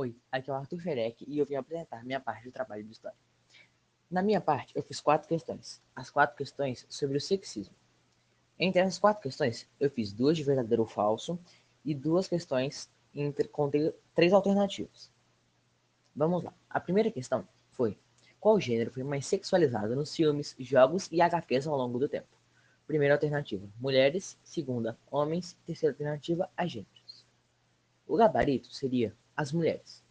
Oi, aqui é o Arthur Ferec e eu vim apresentar minha parte do trabalho de história. Na minha parte, eu fiz quatro questões. As quatro questões sobre o sexismo. Entre essas quatro questões, eu fiz duas de verdadeiro ou falso e duas questões entre, com três alternativas. Vamos lá. A primeira questão foi: qual gênero foi mais sexualizado nos filmes, jogos e HQs ao longo do tempo? Primeira alternativa: mulheres. Segunda: homens. Terceira alternativa: agêneros. O gabarito seria as mulheres,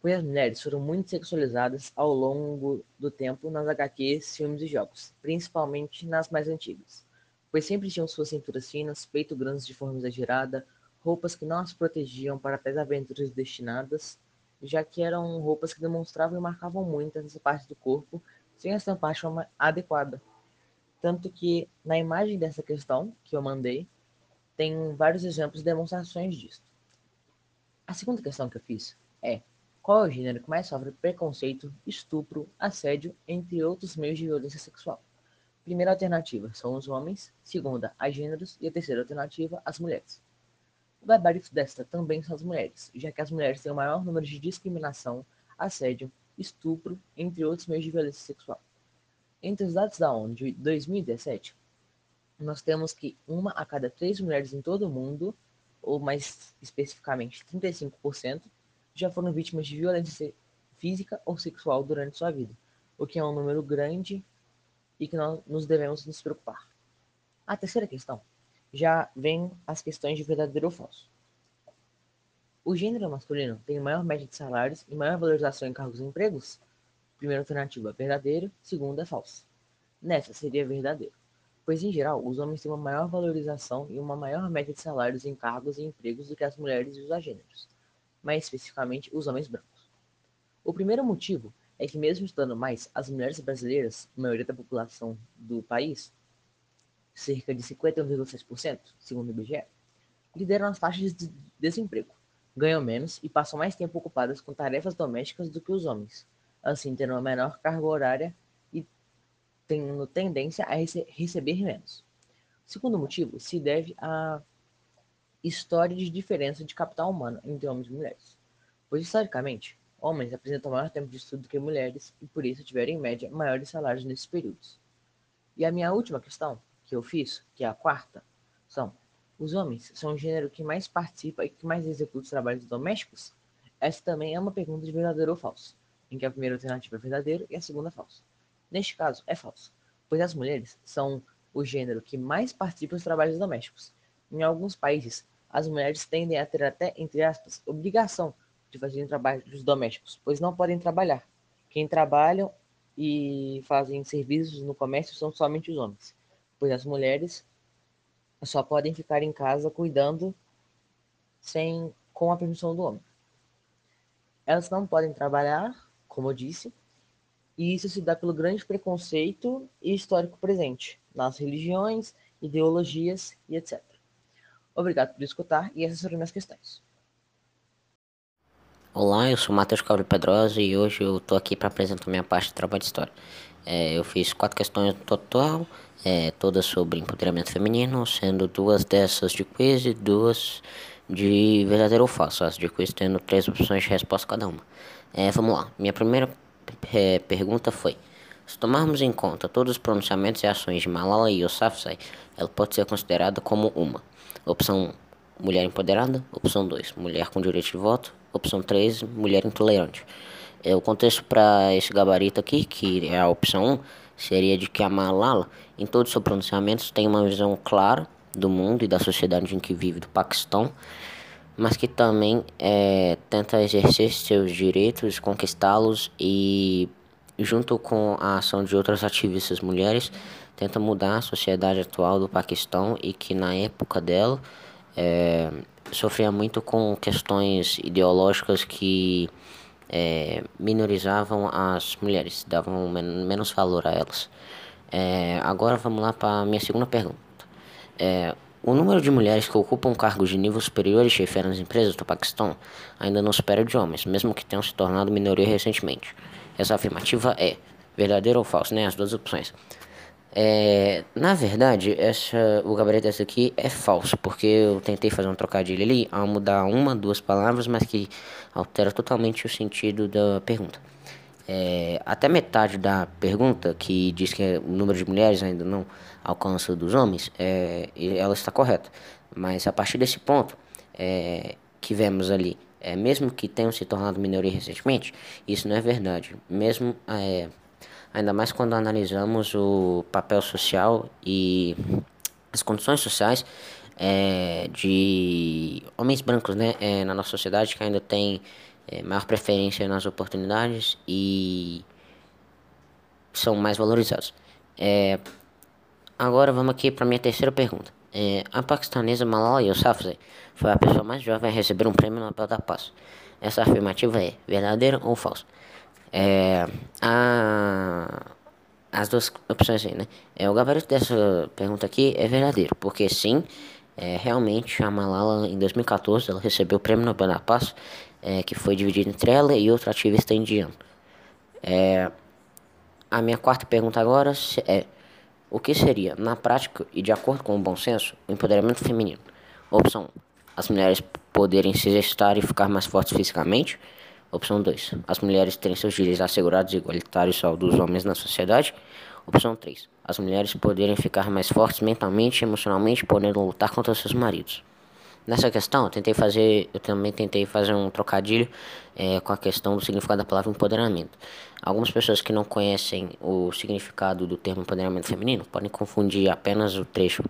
pois as mulheres foram muito sexualizadas ao longo do tempo nas HQs, filmes e jogos, principalmente nas mais antigas, pois sempre tinham suas cinturas finas, peito grandes de forma exagerada, roupas que não as protegiam para tais aventuras destinadas, já que eram roupas que demonstravam e marcavam muito essa parte do corpo sem estampar de forma adequada. Tanto que na imagem dessa questão que eu mandei, tem vários exemplos e demonstrações disso. A segunda questão que eu fiz é: qual é o gênero que mais sofre preconceito, estupro, assédio, entre outros meios de violência sexual? Primeira alternativa são os homens, segunda, as gêneros e a terceira alternativa, as mulheres. O gabarito desta também são as mulheres, já que as mulheres têm o maior número de discriminação, assédio, estupro, entre outros meios de violência sexual. Entre os dados da ONU de 2017, nós temos que uma a cada três mulheres em todo o mundo ou mais especificamente 35%, já foram vítimas de violência física ou sexual durante sua vida, o que é um número grande e que nós nos devemos nos preocupar. A terceira questão já vem as questões de verdadeiro ou falso. O gênero masculino tem maior média de salários e maior valorização em cargos e empregos? Primeira alternativa, verdadeiro. Segunda, falso. Nessa seria verdadeiro pois em geral os homens têm uma maior valorização e uma maior média de salários em cargos e empregos do que as mulheres e os agêneros, mais especificamente os homens brancos. O primeiro motivo é que mesmo estudando mais, as mulheres brasileiras, maioria da população do país, cerca de 51,6%, segundo o IBGE, lideram as taxas de desemprego, ganham menos e passam mais tempo ocupadas com tarefas domésticas do que os homens, assim tendo uma menor carga horária tendo tendência a rece receber menos. O segundo motivo se deve à história de diferença de capital humano entre homens e mulheres, pois historicamente homens apresentam maior tempo de estudo do que mulheres e por isso tiveram em média maiores salários nesses períodos. E a minha última questão que eu fiz, que é a quarta, são: os homens são o gênero que mais participa e que mais executa os trabalhos domésticos? Essa também é uma pergunta de verdadeiro ou falso, em que a primeira alternativa é verdadeiro e a segunda falsa. Neste caso, é falso, pois as mulheres são o gênero que mais participa dos trabalhos domésticos. Em alguns países, as mulheres tendem a ter até, entre aspas, obrigação de fazer trabalhos domésticos, pois não podem trabalhar. Quem trabalham e fazem serviços no comércio são somente os homens, pois as mulheres só podem ficar em casa cuidando sem com a permissão do homem. Elas não podem trabalhar, como eu disse, e isso se dá pelo grande preconceito histórico presente nas religiões, ideologias e etc. Obrigado por escutar e essas foram minhas questões. Olá, eu sou Matheus Cauro Pedrosa e hoje eu estou aqui para apresentar minha parte de trabalho de história. É, eu fiz quatro questões no total, é, todas sobre empoderamento feminino, sendo duas dessas de quiz e duas de verdadeiro ou falso. As de quiz tendo três opções de resposta cada uma. É, vamos lá. Minha primeira é, pergunta foi: se tomarmos em conta todos os pronunciamentos e ações de Malala Yousafzai, ela pode ser considerada como uma. Opção 1, mulher empoderada. Opção 2, mulher com direito de voto. Opção 3, mulher intolerante. É, o contexto para esse gabarito aqui, que é a opção 1, seria de que a Malala, em todos os seus pronunciamentos, tem uma visão clara do mundo e da sociedade em que vive do Paquistão mas que também é, tenta exercer seus direitos, conquistá-los e, junto com a ação de outras ativistas mulheres, tenta mudar a sociedade atual do Paquistão e que na época dela é, sofria muito com questões ideológicas que é, minorizavam as mulheres, davam men menos valor a elas. É, agora vamos lá para a minha segunda pergunta. É, o número de mulheres que ocupam cargos de nível superior e chefiam nas empresas do Paquistão ainda não supera de homens, mesmo que tenham se tornado minoria recentemente. Essa afirmativa é verdadeira ou falsa, né? As duas opções. É, na verdade, essa, o gabarito dessa aqui é falso, porque eu tentei fazer um trocadilho ali ao mudar uma, duas palavras, mas que altera totalmente o sentido da pergunta. É, até metade da pergunta, que diz que o número de mulheres ainda não alcança dos homens, é, ela está correta. Mas a partir desse ponto é, que vemos ali, é, mesmo que tenham se tornado minoria recentemente, isso não é verdade. Mesmo é, ainda mais quando analisamos o papel social e as condições sociais é, de homens brancos né, é, na nossa sociedade que ainda tem é, maior preferência nas oportunidades e são mais valorizados. É, agora vamos aqui para minha terceira pergunta. É, a paquistanesa Malala Yousafzai foi a pessoa mais jovem a receber um prêmio Nobel da Paz. Essa afirmativa é verdadeira ou falsa? É, a, as duas opções aí, né? É, o gabarito dessa pergunta aqui é verdadeiro, porque sim, é, realmente a Malala em 2014 ela recebeu o Prêmio Nobel da Paz, é, que foi dividido entre ela e outro ativista indiano. É, a minha quarta pergunta agora é: o que seria, na prática e de acordo com o bom senso, o empoderamento feminino? Opção 1: as mulheres poderem se exercitar e ficar mais fortes fisicamente. Opção 2. As mulheres terem seus direitos assegurados e igualitários ao dos homens na sociedade. Opção 3. As mulheres poderem ficar mais fortes mentalmente e emocionalmente, podendo lutar contra seus maridos. Nessa questão, eu tentei fazer, eu também tentei fazer um trocadilho é, com a questão do significado da palavra empoderamento. Algumas pessoas que não conhecem o significado do termo empoderamento feminino podem confundir apenas o trecho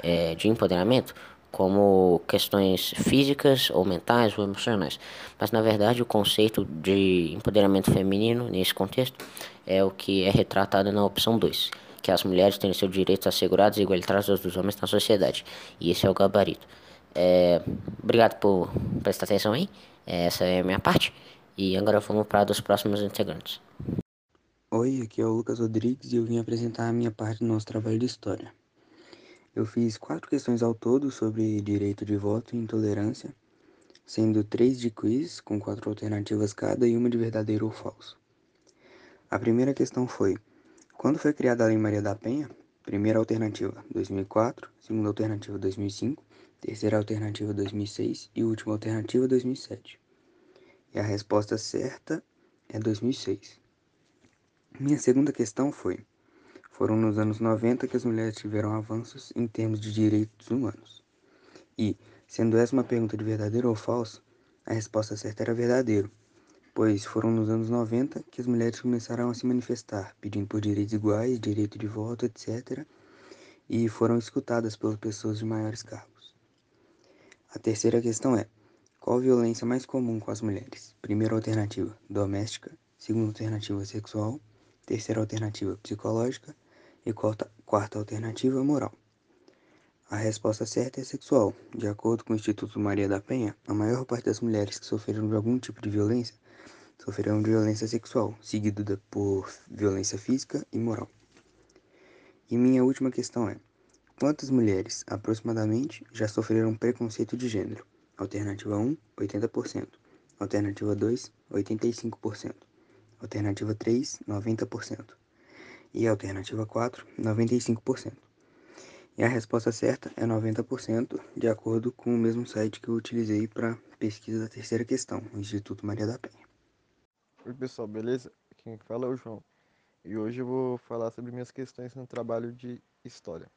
é, de empoderamento como questões físicas ou mentais ou emocionais. Mas na verdade o conceito de empoderamento feminino nesse contexto é o que é retratado na opção 2, que as mulheres têm seus direitos assegurados e igualitários aos dos homens na sociedade. E esse é o gabarito. É, obrigado por prestar atenção aí. Essa é a minha parte. E agora vamos para dos próximos integrantes. Oi, aqui é o Lucas Rodrigues e eu vim apresentar a minha parte do nosso trabalho de história. Eu fiz quatro questões ao todo sobre direito de voto e intolerância, sendo três de quiz, com quatro alternativas cada e uma de verdadeiro ou falso. A primeira questão foi: quando foi criada a Lei Maria da Penha? Primeira alternativa, 2004, segunda alternativa, 2005, terceira alternativa, 2006 e última alternativa, 2007. E a resposta certa é 2006. Minha segunda questão foi: foram nos anos 90 que as mulheres tiveram avanços em termos de direitos humanos. E, sendo essa uma pergunta de verdadeiro ou falso, a resposta certa era verdadeiro, pois foram nos anos 90 que as mulheres começaram a se manifestar, pedindo por direitos iguais, direito de voto, etc., e foram escutadas pelas pessoas de maiores cargos. A terceira questão é: qual violência mais comum com as mulheres? Primeira alternativa, doméstica. Segunda alternativa, sexual. Terceira alternativa, psicológica e quarta, quarta alternativa, moral. A resposta certa é sexual. De acordo com o Instituto Maria da Penha, a maior parte das mulheres que sofreram de algum tipo de violência sofreram de violência sexual, seguido por violência física e moral. E minha última questão é: quantas mulheres, aproximadamente, já sofreram preconceito de gênero? Alternativa 1, 80%. Alternativa 2, 85%. Alternativa 3, 90% e alternativa 4, 95%. E a resposta certa é 90%, de acordo com o mesmo site que eu utilizei para pesquisa da terceira questão, o Instituto Maria da Penha. Oi pessoal, beleza? Quem fala é o João. E hoje eu vou falar sobre minhas questões no trabalho de história.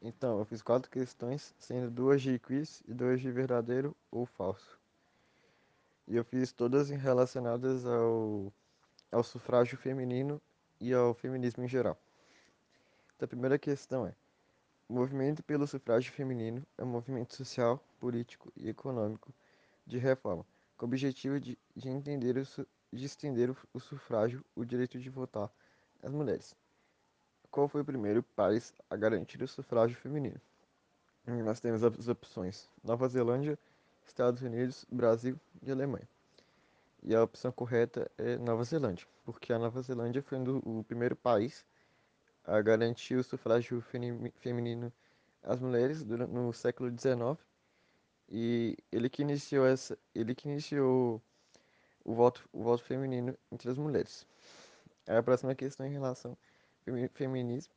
Então, eu fiz quatro questões, sendo duas de quiz e duas de verdadeiro ou falso. E eu fiz todas relacionadas ao, ao sufrágio feminino e ao feminismo em geral. Então, a primeira questão é: o movimento pelo sufrágio feminino é um movimento social, político e econômico de reforma, com o objetivo de, de entender o, de estender o, o sufrágio, o direito de votar às mulheres. Qual foi o primeiro país a garantir o sufrágio feminino? Nós temos as opções: Nova Zelândia, Estados Unidos, Brasil e Alemanha. E a opção correta é Nova Zelândia, porque a Nova Zelândia foi o primeiro país a garantir o sufrágio feminino às mulheres no século XIX e ele que iniciou essa, ele que iniciou o voto, o voto feminino entre as mulheres. A próxima questão em relação feminismo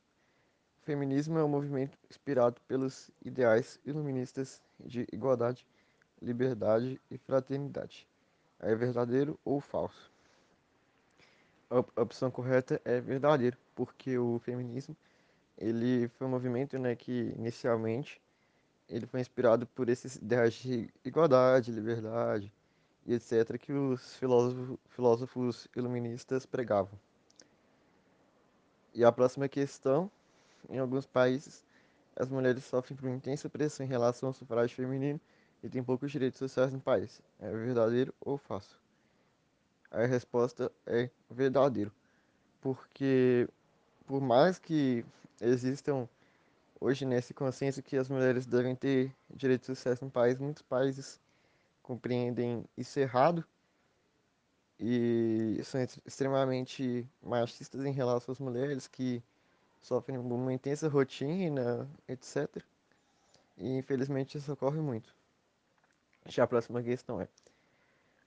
O feminismo é um movimento inspirado pelos ideais iluministas de igualdade, liberdade e fraternidade. É verdadeiro ou falso? A opção correta é verdadeiro, porque o feminismo ele foi um movimento né, que inicialmente ele foi inspirado por esses ideais de igualdade, liberdade e etc. que os filósofos, filósofos iluministas pregavam. E a próxima questão, em alguns países, as mulheres sofrem por intensa pressão em relação ao sufrágio feminino e têm poucos direitos sociais no país. É verdadeiro ou falso? A resposta é verdadeiro, porque por mais que existam hoje nesse consenso que as mulheres devem ter direitos sociais no país, muitos países compreendem isso errado e são extremamente machistas em relação às mulheres que sofrem uma intensa rotina, etc. E infelizmente isso ocorre muito. Já a próxima questão é: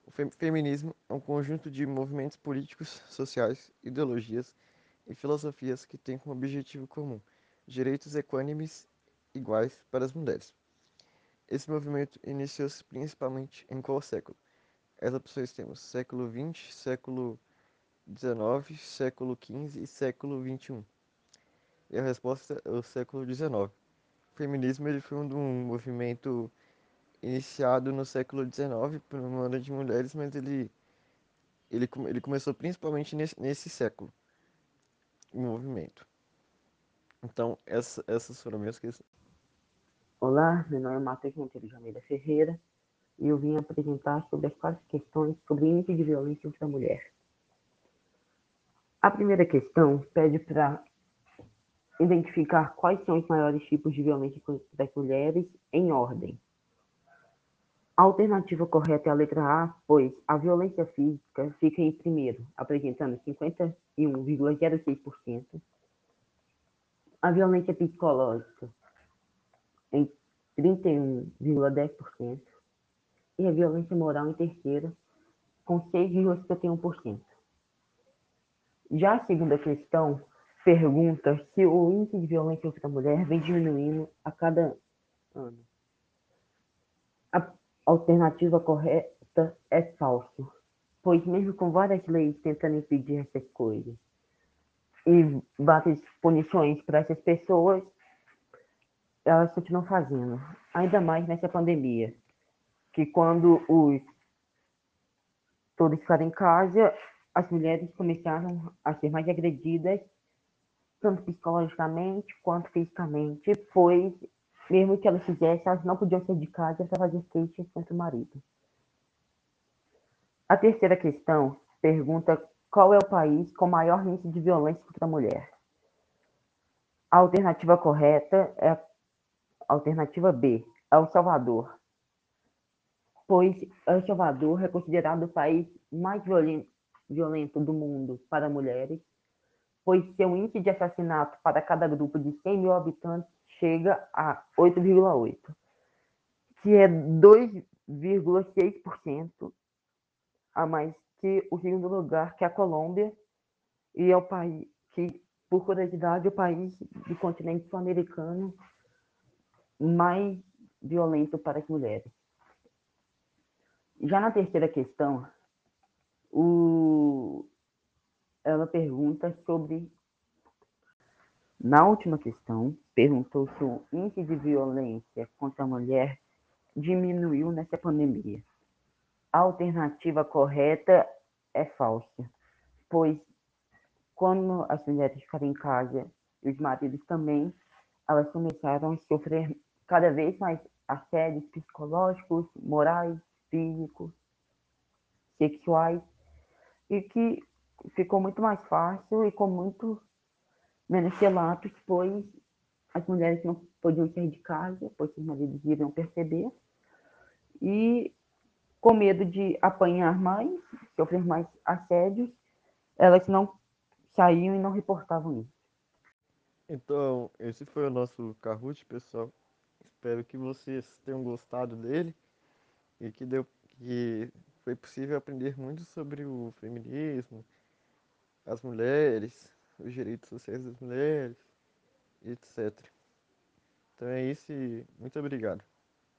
o feminismo é um conjunto de movimentos políticos, sociais, ideologias e filosofias que têm como objetivo comum direitos equânimes iguais para as mulheres. Esse movimento iniciou-se principalmente em qual século? As opções temos século XX, século XIX, século XV e século XXI. E a resposta é o século XIX. O feminismo ele foi um movimento iniciado no século XIX por uma banda de mulheres, mas ele, ele, ele começou principalmente nesse, nesse século, o movimento. Então, essa, essas foram minhas questões. Olá, meu nome é Matheus Monteiro Almeida Ferreira e eu vim apresentar sobre as quatro questões sobre índice de violência contra a mulher. A primeira questão pede para identificar quais são os maiores tipos de violência contra as mulheres em ordem. A alternativa correta é a letra A, pois a violência física fica em primeiro, apresentando 51,06%. A violência psicológica em 31,10% e a violência moral em terceira, com 6,51%. Já a segunda questão pergunta se o índice de violência contra a mulher vem diminuindo a cada ano. A alternativa correta é falso, pois mesmo com várias leis tentando impedir essas coisas e várias punições para essas pessoas, elas continuam fazendo, ainda mais nessa pandemia, que quando os todos ficaram em casa, as mulheres começaram a ser mais agredidas, tanto psicologicamente quanto fisicamente, pois mesmo que elas fizessem, elas não podiam sair de casa para fazer queixas contra o marido. A terceira questão pergunta qual é o país com maior índice de violência contra a mulher. A alternativa correta é a Alternativa B, El Salvador, pois El Salvador é considerado o país mais violento do mundo para mulheres, pois seu índice de assassinato para cada grupo de 100 mil habitantes chega a 8,8, que é 2,6% a mais que o segundo lugar, que é a Colômbia, e é o país que, por curiosidade, é o país do continente sul-americano mais violento para as mulheres. Já na terceira questão, o... ela pergunta sobre. Na última questão, perguntou se o índice de violência contra a mulher diminuiu nessa pandemia. A alternativa correta é falsa, pois quando as mulheres ficaram em casa e os maridos também, elas começaram a sofrer cada vez mais assédios psicológicos, morais, físicos, sexuais, e que ficou muito mais fácil e com muito menos relatos, pois as mulheres não podiam sair de casa, pois os maridos iriam perceber, e com medo de apanhar mais, sofrer mais assédios, elas não saíam e não reportavam isso. Então, esse foi o nosso Kahoot, pessoal. Espero que vocês tenham gostado dele e que, deu, que foi possível aprender muito sobre o feminismo, as mulheres, os direitos sociais das mulheres etc. Então é isso e muito obrigado.